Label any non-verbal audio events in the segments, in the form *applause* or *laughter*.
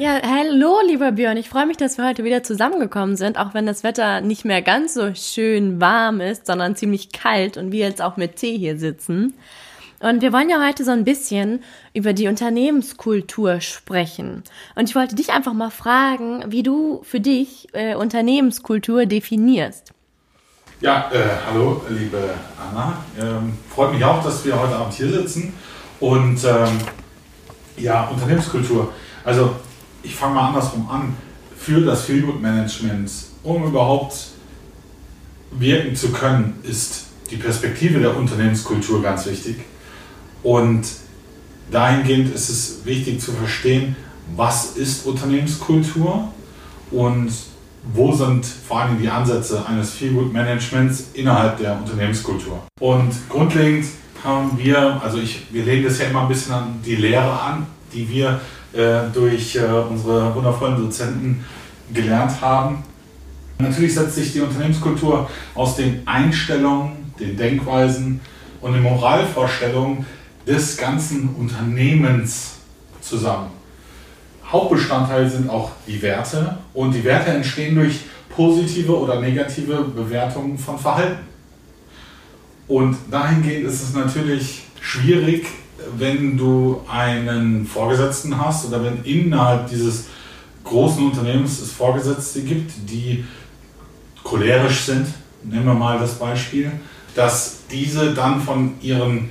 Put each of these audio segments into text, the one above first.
Ja, hallo, lieber Björn. Ich freue mich, dass wir heute wieder zusammengekommen sind, auch wenn das Wetter nicht mehr ganz so schön warm ist, sondern ziemlich kalt und wir jetzt auch mit Tee hier sitzen. Und wir wollen ja heute so ein bisschen über die Unternehmenskultur sprechen. Und ich wollte dich einfach mal fragen, wie du für dich äh, Unternehmenskultur definierst. Ja, äh, hallo, liebe Anna. Ähm, freut mich auch, dass wir heute Abend hier sitzen. Und ähm, ja, Unternehmenskultur. Also, ich fange mal andersrum an. Für das Feelgood Management, um überhaupt wirken zu können, ist die Perspektive der Unternehmenskultur ganz wichtig. Und dahingehend ist es wichtig zu verstehen, was ist Unternehmenskultur und wo sind vor allem die Ansätze eines Feelgood Managements innerhalb der Unternehmenskultur. Und grundlegend haben wir, also ich, wir legen das ja immer ein bisschen an die Lehre an, die wir durch äh, unsere wundervollen Dozenten gelernt haben. Natürlich setzt sich die Unternehmenskultur aus den Einstellungen, den Denkweisen und den Moralvorstellungen des ganzen Unternehmens zusammen. Hauptbestandteil sind auch die Werte und die Werte entstehen durch positive oder negative Bewertungen von Verhalten. Und dahingehend ist es natürlich schwierig, wenn du einen Vorgesetzten hast oder wenn innerhalb dieses großen Unternehmens es Vorgesetzte gibt, die cholerisch sind, nehmen wir mal das Beispiel, dass diese dann von ihren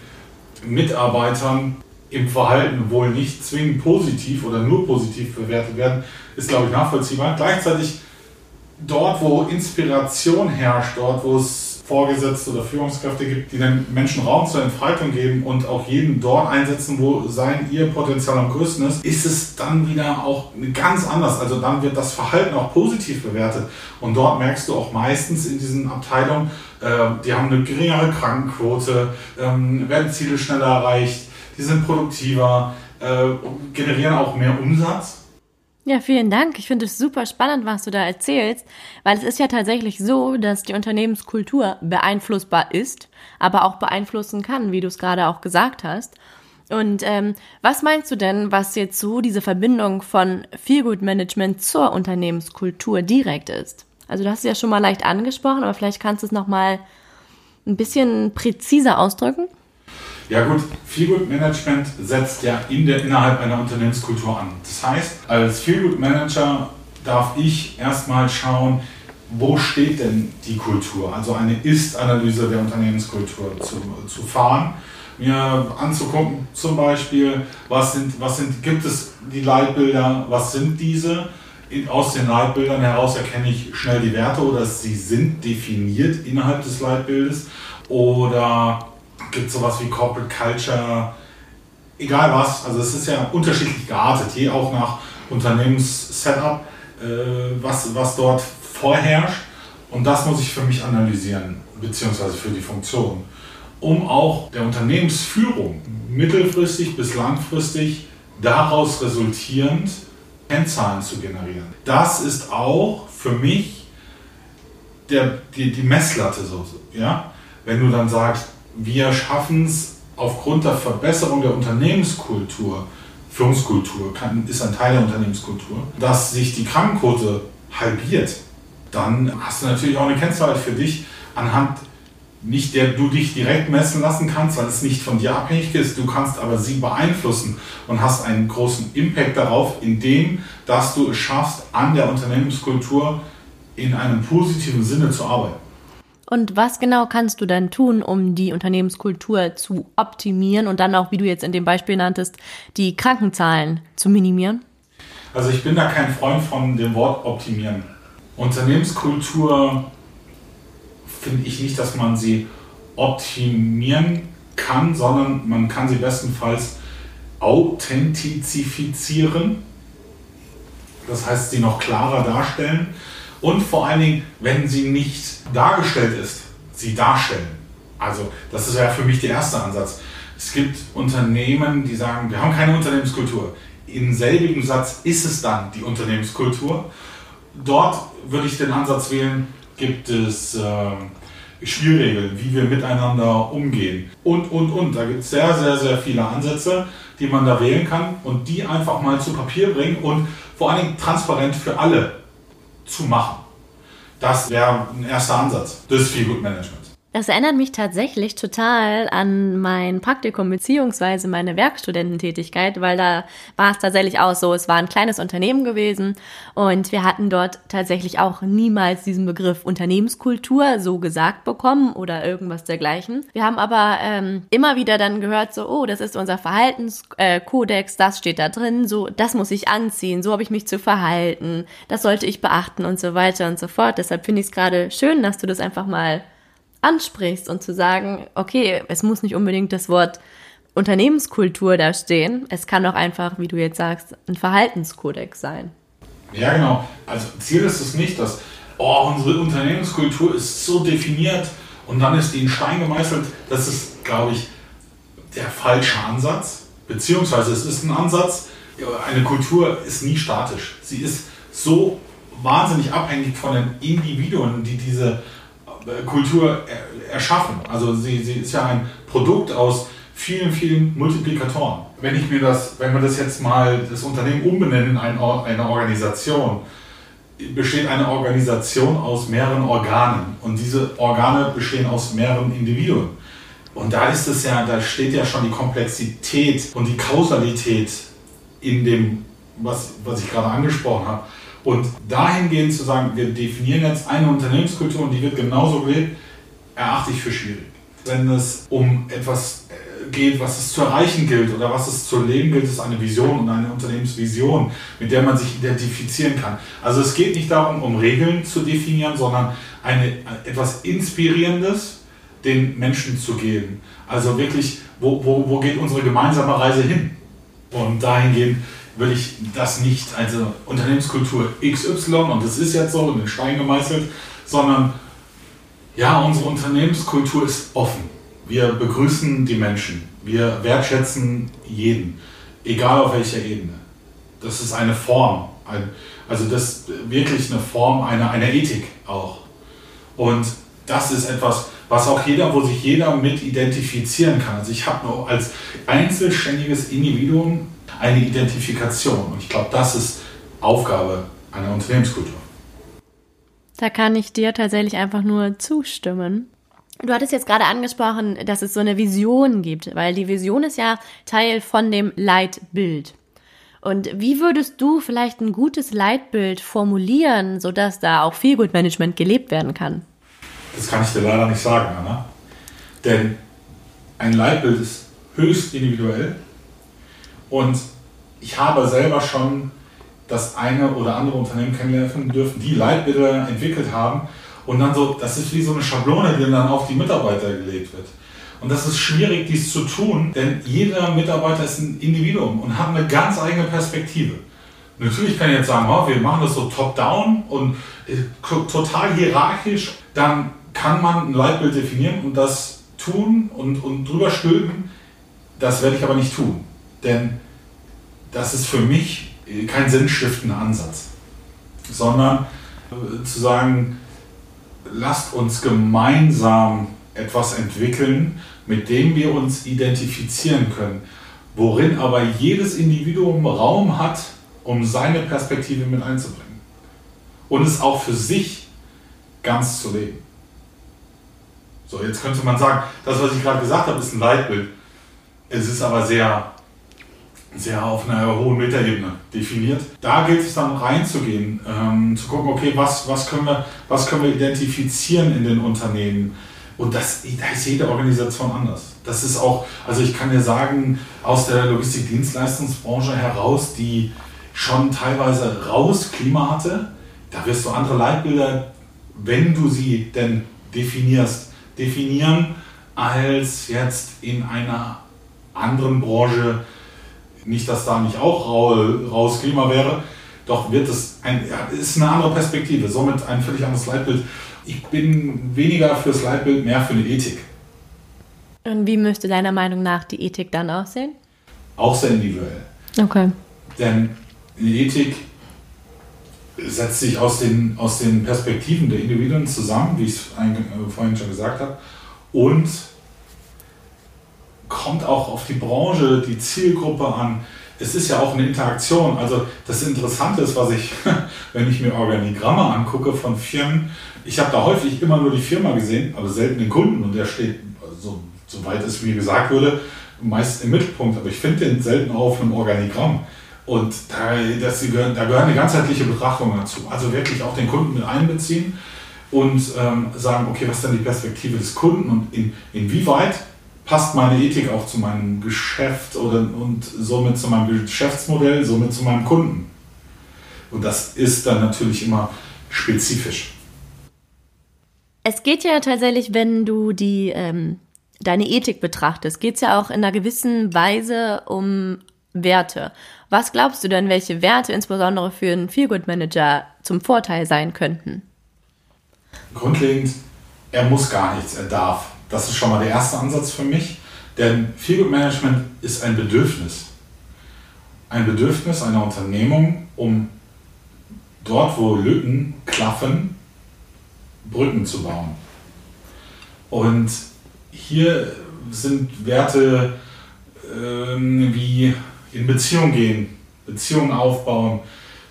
Mitarbeitern im Verhalten wohl nicht zwingend positiv oder nur positiv bewertet werden, ist, glaube ich, nachvollziehbar. Gleichzeitig dort, wo Inspiration herrscht, dort, wo es Vorgesetzte oder Führungskräfte gibt, die den Menschen Raum zur Entfaltung geben und auch jeden dort einsetzen, wo sein ihr Potenzial am größten ist, ist es dann wieder auch ganz anders. Also dann wird das Verhalten auch positiv bewertet. Und dort merkst du auch meistens in diesen Abteilungen, äh, die haben eine geringere Krankenquote, ähm, werden Ziele schneller erreicht, die sind produktiver, äh, generieren auch mehr Umsatz. Ja, vielen Dank. Ich finde es super spannend, was du da erzählst, weil es ist ja tatsächlich so, dass die Unternehmenskultur beeinflussbar ist, aber auch beeinflussen kann, wie du es gerade auch gesagt hast. Und ähm, was meinst du denn, was jetzt so diese Verbindung von Feelgood Management zur Unternehmenskultur direkt ist? Also du hast es ja schon mal leicht angesprochen, aber vielleicht kannst du es noch mal ein bisschen präziser ausdrücken. Ja gut, Feelgood Management setzt ja in der, innerhalb einer Unternehmenskultur an. Das heißt, als Feelgood Manager darf ich erstmal schauen, wo steht denn die Kultur? Also eine Ist-Analyse der Unternehmenskultur zu, zu fahren, mir anzugucken, zum Beispiel, was sind, was sind, gibt es die Leitbilder, was sind diese? Aus den Leitbildern heraus erkenne ich schnell die Werte oder sie sind definiert innerhalb des Leitbildes oder gibt es sowas wie Corporate Culture, egal was, also es ist ja unterschiedlich geartet, je auch nach Unternehmenssetup, äh, was, was dort vorherrscht und das muss ich für mich analysieren, beziehungsweise für die Funktion, um auch der Unternehmensführung mittelfristig bis langfristig daraus resultierend Kennzahlen zu generieren. Das ist auch für mich der, die, die Messlatte, so, ja? wenn du dann sagst, wir schaffen es aufgrund der Verbesserung der Unternehmenskultur, Führungskultur kann, ist ein Teil der Unternehmenskultur, dass sich die Krankenquote halbiert, dann hast du natürlich auch eine Kennzahl für dich, anhand nicht der du dich direkt messen lassen kannst, weil es nicht von dir abhängig ist. Du kannst aber sie beeinflussen und hast einen großen Impact darauf, indem dass du es schaffst, an der Unternehmenskultur in einem positiven Sinne zu arbeiten. Und was genau kannst du dann tun, um die Unternehmenskultur zu optimieren und dann auch, wie du jetzt in dem Beispiel nanntest, die Krankenzahlen zu minimieren? Also ich bin da kein Freund von dem Wort optimieren. Unternehmenskultur finde ich nicht, dass man sie optimieren kann, sondern man kann sie bestenfalls authentizifizieren. Das heißt, sie noch klarer darstellen und vor allen Dingen, wenn sie nicht dargestellt ist, sie darstellen. Also das ist ja für mich der erste Ansatz. Es gibt Unternehmen, die sagen, wir haben keine Unternehmenskultur. Im selbigen Satz ist es dann die Unternehmenskultur. Dort würde ich den Ansatz wählen, gibt es äh, Spielregeln, wie wir miteinander umgehen und, und, und. Da gibt es sehr, sehr, sehr viele Ansätze, die man da wählen kann und die einfach mal zu Papier bringen und vor allen Dingen transparent für alle zu machen. Das wäre ein erster Ansatz des Feelgood Management. Das erinnert mich tatsächlich total an mein Praktikum beziehungsweise meine Werkstudententätigkeit, weil da war es tatsächlich auch so, es war ein kleines Unternehmen gewesen und wir hatten dort tatsächlich auch niemals diesen Begriff Unternehmenskultur so gesagt bekommen oder irgendwas dergleichen. Wir haben aber ähm, immer wieder dann gehört, so, oh, das ist unser Verhaltenskodex, das steht da drin, so, das muss ich anziehen, so habe ich mich zu verhalten, das sollte ich beachten und so weiter und so fort. Deshalb finde ich es gerade schön, dass du das einfach mal ansprichst und zu sagen, okay, es muss nicht unbedingt das Wort Unternehmenskultur da stehen. Es kann auch einfach, wie du jetzt sagst, ein Verhaltenskodex sein. Ja, genau. Also Ziel ist es nicht, dass oh, unsere Unternehmenskultur ist so definiert und dann ist die in Stein gemeißelt. Das ist, glaube ich, der falsche Ansatz. Beziehungsweise es ist ein Ansatz, eine Kultur ist nie statisch. Sie ist so wahnsinnig abhängig von den Individuen, die diese Kultur erschaffen. Also sie, sie ist ja ein Produkt aus vielen, vielen Multiplikatoren. Wenn ich mir das, wenn wir das jetzt mal das Unternehmen umbenennen in eine Organisation, besteht eine Organisation aus mehreren Organen und diese Organe bestehen aus mehreren Individuen. Und da ist es ja, da steht ja schon die Komplexität und die Kausalität in dem, was, was ich gerade angesprochen habe. Und dahingehend zu sagen, wir definieren jetzt eine Unternehmenskultur und die wird genauso gelebt, erachte ich für schwierig. Wenn es um etwas äh, geht, was es zu erreichen gilt oder was es zu leben gilt, ist eine Vision und eine Unternehmensvision, mit der man sich identifizieren kann. Also es geht nicht darum, um Regeln zu definieren, sondern eine, etwas Inspirierendes den Menschen zu geben. Also wirklich, wo, wo, wo geht unsere gemeinsame Reise hin? Und dahingehend würde ich das nicht, also Unternehmenskultur XY und das ist jetzt so in den Stein gemeißelt, sondern ja, unsere Unternehmenskultur ist offen. Wir begrüßen die Menschen. Wir wertschätzen jeden, egal auf welcher Ebene. Das ist eine Form, ein, also das wirklich eine Form einer, einer Ethik auch. Und das ist etwas, was auch jeder, wo sich jeder mit identifizieren kann. Also ich habe nur als einzelständiges Individuum eine Identifikation. Und ich glaube, das ist Aufgabe einer Unternehmenskultur. Da kann ich dir tatsächlich einfach nur zustimmen. Du hattest jetzt gerade angesprochen, dass es so eine Vision gibt, weil die Vision ist ja Teil von dem Leitbild. Und wie würdest du vielleicht ein gutes Leitbild formulieren, sodass da auch Feelgood-Management gelebt werden kann? Das kann ich dir leider nicht sagen, Anna. Denn ein Leitbild ist höchst individuell und ich habe selber schon das eine oder andere Unternehmen kennenlernen dürfen, die Leitbilder entwickelt haben. Und dann so, das ist wie so eine Schablone, die dann auf die Mitarbeiter gelegt wird. Und das ist schwierig, dies zu tun, denn jeder Mitarbeiter ist ein Individuum und hat eine ganz eigene Perspektive. Natürlich kann ich jetzt sagen, oh, wir machen das so top-down und äh, total hierarchisch. Dann kann man ein Leitbild definieren und das tun und, und drüber stülpen. Das werde ich aber nicht tun. Denn das ist für mich kein sinnstiftender Ansatz, sondern äh, zu sagen, lasst uns gemeinsam etwas entwickeln, mit dem wir uns identifizieren können, worin aber jedes Individuum Raum hat, um seine Perspektive mit einzubringen und es auch für sich ganz zu leben. So, jetzt könnte man sagen, das, was ich gerade gesagt habe, ist ein Leitbild. Es ist aber sehr sehr auf einer hohen Metaebene definiert. Da gilt es dann reinzugehen, ähm, zu gucken, okay, was, was, können wir, was können wir identifizieren in den Unternehmen? Und das, da ist jede Organisation anders. Das ist auch, also ich kann dir sagen, aus der Logistikdienstleistungsbranche heraus, die schon teilweise raus Klima hatte, da wirst du andere Leitbilder, wenn du sie denn definierst, definieren, als jetzt in einer anderen Branche nicht, dass da nicht auch raues Klima wäre. Doch wird es ein, ist eine andere Perspektive, somit ein völlig anderes Leitbild. Ich bin weniger fürs Leitbild, mehr für eine Ethik. Und wie müsste deiner Meinung nach die Ethik dann aussehen? Auch sehr individuell. Okay. Denn eine Ethik setzt sich aus den, aus den Perspektiven der Individuen zusammen, wie ich es äh, vorhin schon gesagt habe, und kommt auch auf die Branche, die Zielgruppe an. Es ist ja auch eine Interaktion. Also das Interessante ist, was ich, *laughs* wenn ich mir Organigramme angucke von Firmen, ich habe da häufig immer nur die Firma gesehen, aber selten den Kunden und der steht, so, soweit es mir gesagt wurde, meist im Mittelpunkt. Aber ich finde den selten auf einem Organigramm. Und da, das, da gehört eine ganzheitliche Betrachtung dazu. Also wirklich auch den Kunden mit einbeziehen und ähm, sagen, okay, was ist denn die Perspektive des Kunden und in, inwieweit passt meine Ethik auch zu meinem Geschäft oder, und somit zu meinem Geschäftsmodell, somit zu meinem Kunden. Und das ist dann natürlich immer spezifisch. Es geht ja tatsächlich, wenn du die, ähm, deine Ethik betrachtest, geht es ja auch in einer gewissen Weise um Werte. Was glaubst du denn, welche Werte insbesondere für einen Feelgood-Manager zum Vorteil sein könnten? Grundlegend, er muss gar nichts, er darf. Das ist schon mal der erste Ansatz für mich, denn Feelgood-Management ist ein Bedürfnis. Ein Bedürfnis einer Unternehmung, um dort, wo Lücken klaffen, Brücken zu bauen. Und hier sind Werte ähm, wie in Beziehung gehen, Beziehungen aufbauen,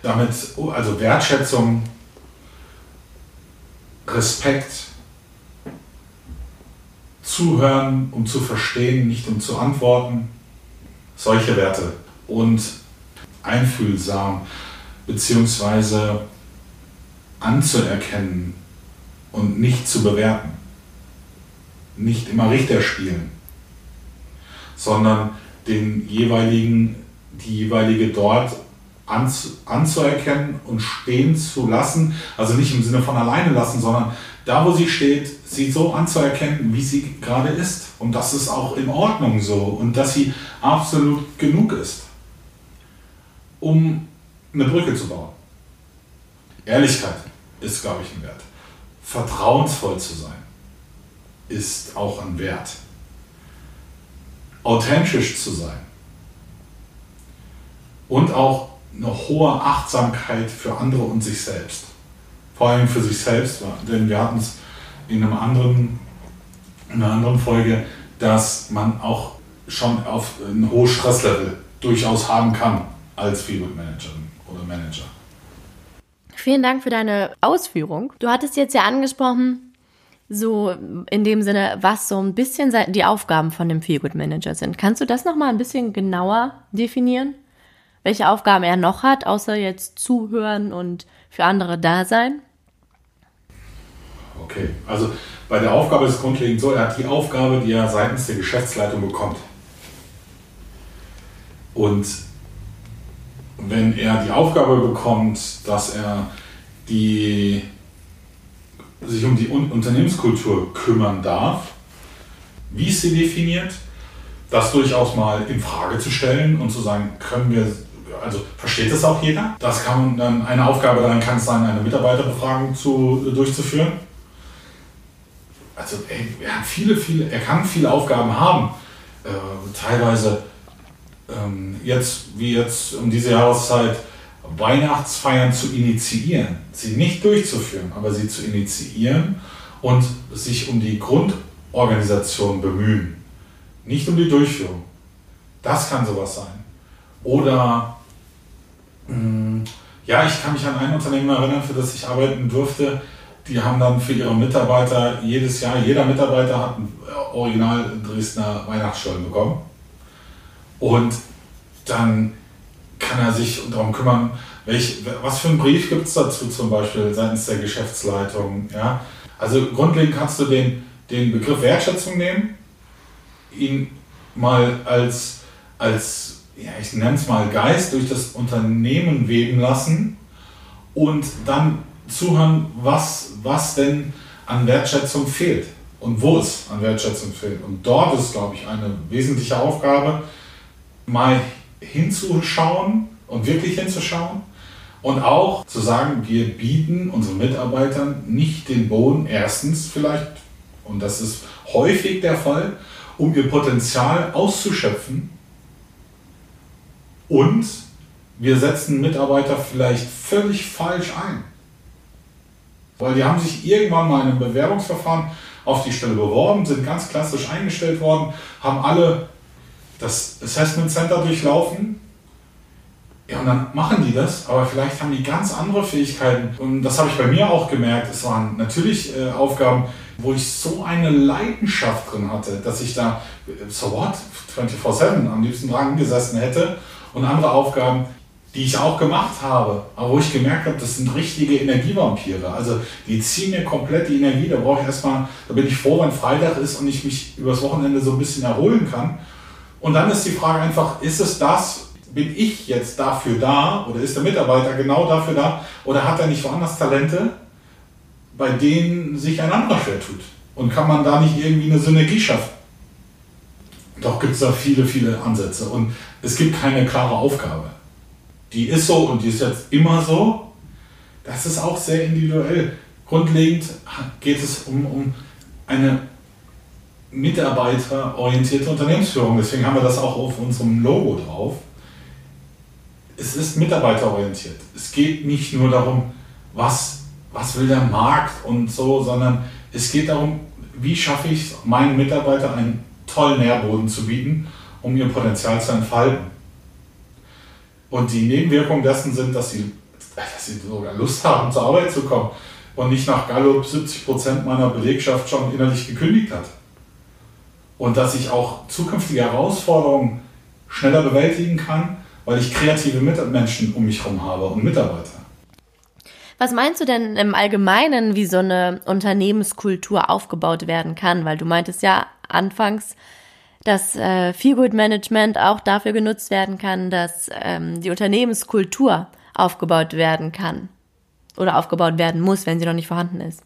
damit, also Wertschätzung, Respekt, zuhören, um zu verstehen, nicht um zu antworten, solche Werte. Und einfühlsam beziehungsweise anzuerkennen und nicht zu bewerten, nicht immer Richter spielen, sondern den jeweiligen, die jeweilige dort anzuerkennen und stehen zu lassen. Also nicht im Sinne von alleine lassen, sondern da, wo sie steht, sie so anzuerkennen, wie sie gerade ist. Und das ist auch in Ordnung so und dass sie absolut genug ist, um eine Brücke zu bauen. Ehrlichkeit ist, glaube ich, ein Wert. Vertrauensvoll zu sein ist auch ein Wert authentisch zu sein. Und auch eine hohe Achtsamkeit für andere und sich selbst. Vor allem für sich selbst, denn wir hatten es in, einem anderen, in einer anderen Folge, dass man auch schon auf ein hohes Stresslevel durchaus haben kann als Feedback Managerin oder Manager. Vielen Dank für deine Ausführung. Du hattest jetzt ja angesprochen, so in dem Sinne, was so ein bisschen die Aufgaben von dem Feelgood Manager sind. Kannst du das nochmal ein bisschen genauer definieren? Welche Aufgaben er noch hat, außer jetzt zuhören und für andere da sein? Okay, also bei der Aufgabe ist grundlegend so, er hat die Aufgabe, die er seitens der Geschäftsleitung bekommt. Und wenn er die Aufgabe bekommt, dass er die sich um die Unternehmenskultur kümmern darf, wie ist sie definiert, das durchaus mal in Frage zu stellen und zu sagen, können wir, also versteht das auch jeder? Das kann dann eine Aufgabe daran kann es sein, eine Mitarbeiterbefragung zu, durchzuführen. Also ey, er hat viele, viele, er kann viele Aufgaben haben. Äh, teilweise ähm, jetzt, wie jetzt um diese Jahreszeit, Weihnachtsfeiern zu initiieren, sie nicht durchzuführen, aber sie zu initiieren und sich um die Grundorganisation bemühen, nicht um die Durchführung. Das kann sowas sein. Oder, mh, hm, ja, ich kann mich an ein Unternehmen erinnern, für das ich arbeiten durfte. Die haben dann für ihre Mitarbeiter jedes Jahr, jeder Mitarbeiter hat einen Original Dresdner Weihnachtsstollen bekommen. Und dann kann er sich darum kümmern, welch, was für einen Brief gibt es dazu zum Beispiel seitens der Geschäftsleitung. Ja? Also grundlegend kannst du den, den Begriff Wertschätzung nehmen, ihn mal als, als ja, ich nenne es mal Geist durch das Unternehmen weben lassen und dann zuhören, was, was denn an Wertschätzung fehlt und wo es an Wertschätzung fehlt. Und dort ist, glaube ich, eine wesentliche Aufgabe, mal hinzuschauen und wirklich hinzuschauen Und auch zu sagen, wir bieten unseren Mitarbeitern nicht den Boden, erstens vielleicht, und das ist häufig der Fall, um ihr Potenzial auszuschöpfen. Und wir setzen Mitarbeiter vielleicht völlig falsch ein. Weil die haben sich irgendwann mal in einem Bewerbungsverfahren auf die Stelle beworben, sind ganz klassisch eingestellt worden, haben alle das Assessment Center durchlaufen. Ja, und dann machen die das, aber vielleicht haben die ganz andere Fähigkeiten. Und das habe ich bei mir auch gemerkt. Es waren natürlich äh, Aufgaben, wo ich so eine Leidenschaft drin hatte, dass ich da, so what, 24-7 am liebsten dran gesessen hätte. Und andere Aufgaben, die ich auch gemacht habe, aber wo ich gemerkt habe, das sind richtige Energievampire. Also die ziehen mir komplett die Energie. Da brauche ich erstmal, da bin ich froh, wenn Freitag ist und ich mich übers Wochenende so ein bisschen erholen kann. Und dann ist die Frage einfach, ist es das, bin ich jetzt dafür da oder ist der Mitarbeiter genau dafür da oder hat er nicht woanders Talente, bei denen sich ein anderer schwer tut? Und kann man da nicht irgendwie eine Synergie schaffen? Doch gibt es da viele, viele Ansätze und es gibt keine klare Aufgabe die ist so und die ist jetzt immer so. Das ist auch sehr individuell. Grundlegend geht es um, um eine mitarbeiterorientierte Unternehmensführung. Deswegen haben wir das auch auf unserem Logo drauf. Es ist mitarbeiterorientiert. Es geht nicht nur darum, was, was will der Markt und so, sondern es geht darum, wie schaffe ich es, meinen Mitarbeitern einen tollen Nährboden zu bieten, um ihr Potenzial zu entfalten. Und die Nebenwirkungen dessen sind, dass sie, dass sie sogar Lust haben, zur Arbeit zu kommen und nicht nach Gallup 70 Prozent meiner Belegschaft schon innerlich gekündigt hat. Und dass ich auch zukünftige Herausforderungen schneller bewältigen kann, weil ich kreative Mitmenschen um mich herum habe und Mitarbeiter. Was meinst du denn im Allgemeinen, wie so eine Unternehmenskultur aufgebaut werden kann? Weil du meintest ja anfangs, dass äh, Feelgood Management auch dafür genutzt werden kann, dass ähm, die Unternehmenskultur aufgebaut werden kann oder aufgebaut werden muss, wenn sie noch nicht vorhanden ist.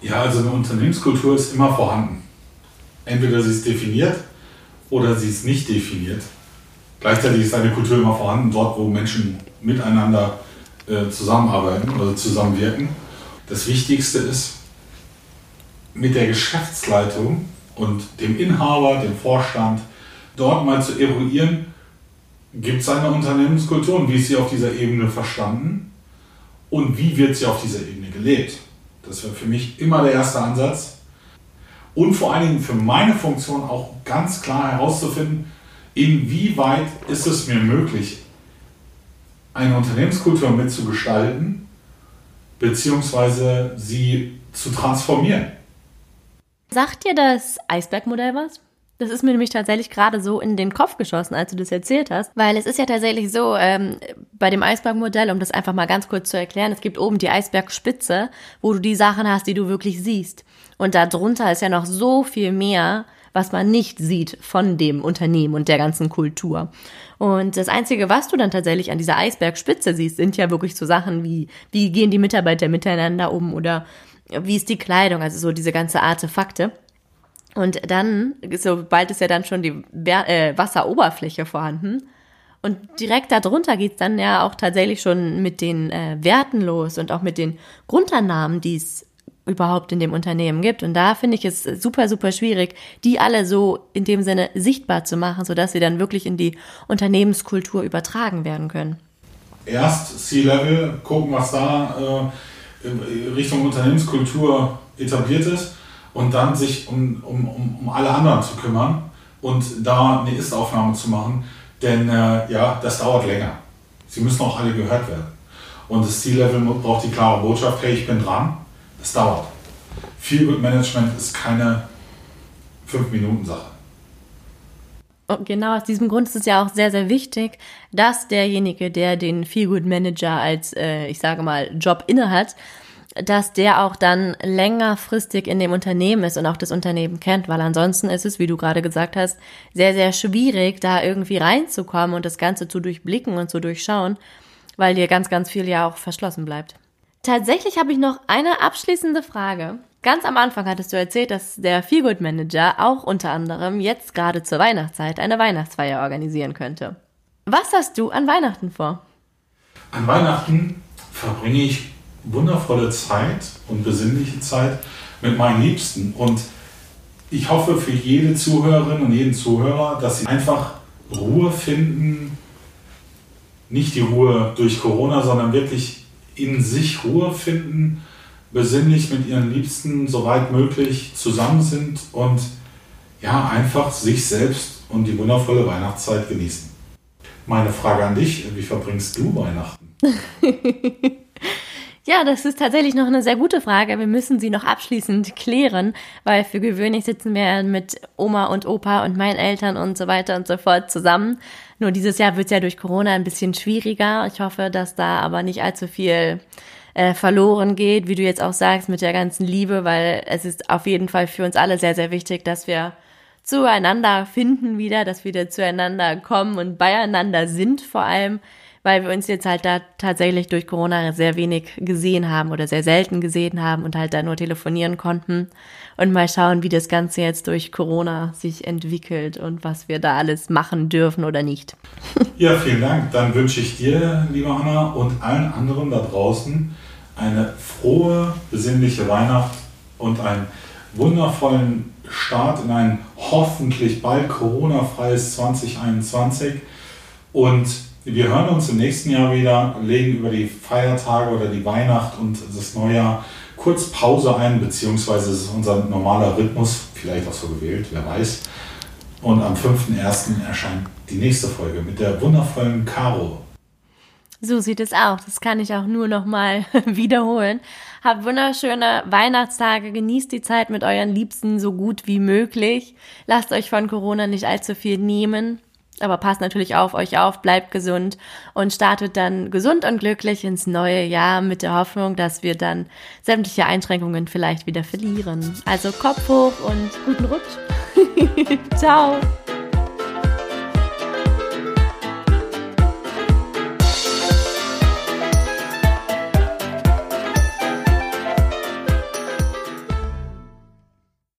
Ja, also eine Unternehmenskultur ist immer vorhanden. Entweder sie ist definiert oder sie ist nicht definiert. Gleichzeitig ist eine Kultur immer vorhanden, dort wo Menschen miteinander äh, zusammenarbeiten oder zusammenwirken. Das Wichtigste ist, mit der Geschäftsleitung und dem Inhaber, dem Vorstand, dort mal zu eruieren, gibt es eine Unternehmenskultur und wie ist sie auf dieser Ebene verstanden und wie wird sie auf dieser Ebene gelebt. Das wäre für mich immer der erste Ansatz. Und vor allen Dingen für meine Funktion auch ganz klar herauszufinden, inwieweit ist es mir möglich, eine Unternehmenskultur mitzugestalten, beziehungsweise sie zu transformieren. Sagt dir das Eisbergmodell was? Das ist mir nämlich tatsächlich gerade so in den Kopf geschossen, als du das erzählt hast, weil es ist ja tatsächlich so, ähm, bei dem Eisbergmodell, um das einfach mal ganz kurz zu erklären, es gibt oben die Eisbergspitze, wo du die Sachen hast, die du wirklich siehst. Und darunter ist ja noch so viel mehr, was man nicht sieht von dem Unternehmen und der ganzen Kultur. Und das Einzige, was du dann tatsächlich an dieser Eisbergspitze siehst, sind ja wirklich so Sachen wie, wie gehen die Mitarbeiter miteinander um oder wie ist die Kleidung, also so diese ganze Artefakte. Und dann, sobald ist ja dann schon die äh, Wasseroberfläche vorhanden. Und direkt darunter geht's dann ja auch tatsächlich schon mit den äh, Werten los und auch mit den Grundannahmen, die es überhaupt in dem Unternehmen gibt. Und da finde ich es super, super schwierig, die alle so in dem Sinne sichtbar zu machen, sodass sie dann wirklich in die Unternehmenskultur übertragen werden können. Erst C-Level, gucken, was da äh Richtung Unternehmenskultur etabliert ist und dann sich um, um, um, um alle anderen zu kümmern und da eine Ist-Aufnahme zu machen, denn äh, ja, das dauert länger. Sie müssen auch alle gehört werden. Und das C-Level braucht die klare Botschaft, hey, ich bin dran, das dauert. Feel Good Management ist keine 5-Minuten-Sache. Und genau aus diesem Grund ist es ja auch sehr, sehr wichtig, dass derjenige, der den Feelgood Manager als, äh, ich sage mal, Job innehat, dass der auch dann längerfristig in dem Unternehmen ist und auch das Unternehmen kennt, weil ansonsten ist es, wie du gerade gesagt hast, sehr, sehr schwierig, da irgendwie reinzukommen und das Ganze zu durchblicken und zu durchschauen, weil dir ganz, ganz viel ja auch verschlossen bleibt. Tatsächlich habe ich noch eine abschließende Frage. Ganz am Anfang hattest du erzählt, dass der Feelgood Manager auch unter anderem jetzt gerade zur Weihnachtszeit eine Weihnachtsfeier organisieren könnte. Was hast du an Weihnachten vor? An Weihnachten verbringe ich wundervolle Zeit und besinnliche Zeit mit meinen Liebsten. Und ich hoffe für jede Zuhörerin und jeden Zuhörer, dass sie einfach Ruhe finden. Nicht die Ruhe durch Corona, sondern wirklich in sich Ruhe finden, besinnlich mit ihren Liebsten soweit möglich zusammen sind und ja, einfach sich selbst und die wundervolle Weihnachtszeit genießen. Meine Frage an dich, wie verbringst du Weihnachten? *laughs* Ja, das ist tatsächlich noch eine sehr gute Frage. Wir müssen sie noch abschließend klären, weil für gewöhnlich sitzen wir mit Oma und Opa und meinen Eltern und so weiter und so fort zusammen. Nur dieses Jahr wird es ja durch Corona ein bisschen schwieriger. Ich hoffe, dass da aber nicht allzu viel äh, verloren geht, wie du jetzt auch sagst, mit der ganzen Liebe, weil es ist auf jeden Fall für uns alle sehr, sehr wichtig, dass wir zueinander finden wieder, dass wir wieder zueinander kommen und beieinander sind vor allem weil wir uns jetzt halt da tatsächlich durch Corona sehr wenig gesehen haben oder sehr selten gesehen haben und halt da nur telefonieren konnten und mal schauen, wie das Ganze jetzt durch Corona sich entwickelt und was wir da alles machen dürfen oder nicht. Ja, vielen Dank. Dann wünsche ich dir, liebe Anna, und allen anderen da draußen eine frohe, besinnliche Weihnacht und einen wundervollen Start in ein hoffentlich bald Corona-freies 2021. Und wir hören uns im nächsten Jahr wieder, legen über die Feiertage oder die Weihnacht und das Neujahr kurz Pause ein, beziehungsweise es ist unser normaler Rhythmus, vielleicht auch so gewählt, wer weiß. Und am 5.1. erscheint die nächste Folge mit der wundervollen Caro. So sieht es aus. Das kann ich auch nur noch mal *laughs* wiederholen. Habt wunderschöne Weihnachtstage, genießt die Zeit mit euren Liebsten so gut wie möglich. Lasst euch von Corona nicht allzu viel nehmen. Aber passt natürlich auf euch auf, bleibt gesund und startet dann gesund und glücklich ins neue Jahr mit der Hoffnung, dass wir dann sämtliche Einschränkungen vielleicht wieder verlieren. Also Kopf hoch und guten Rutsch. *laughs* Ciao.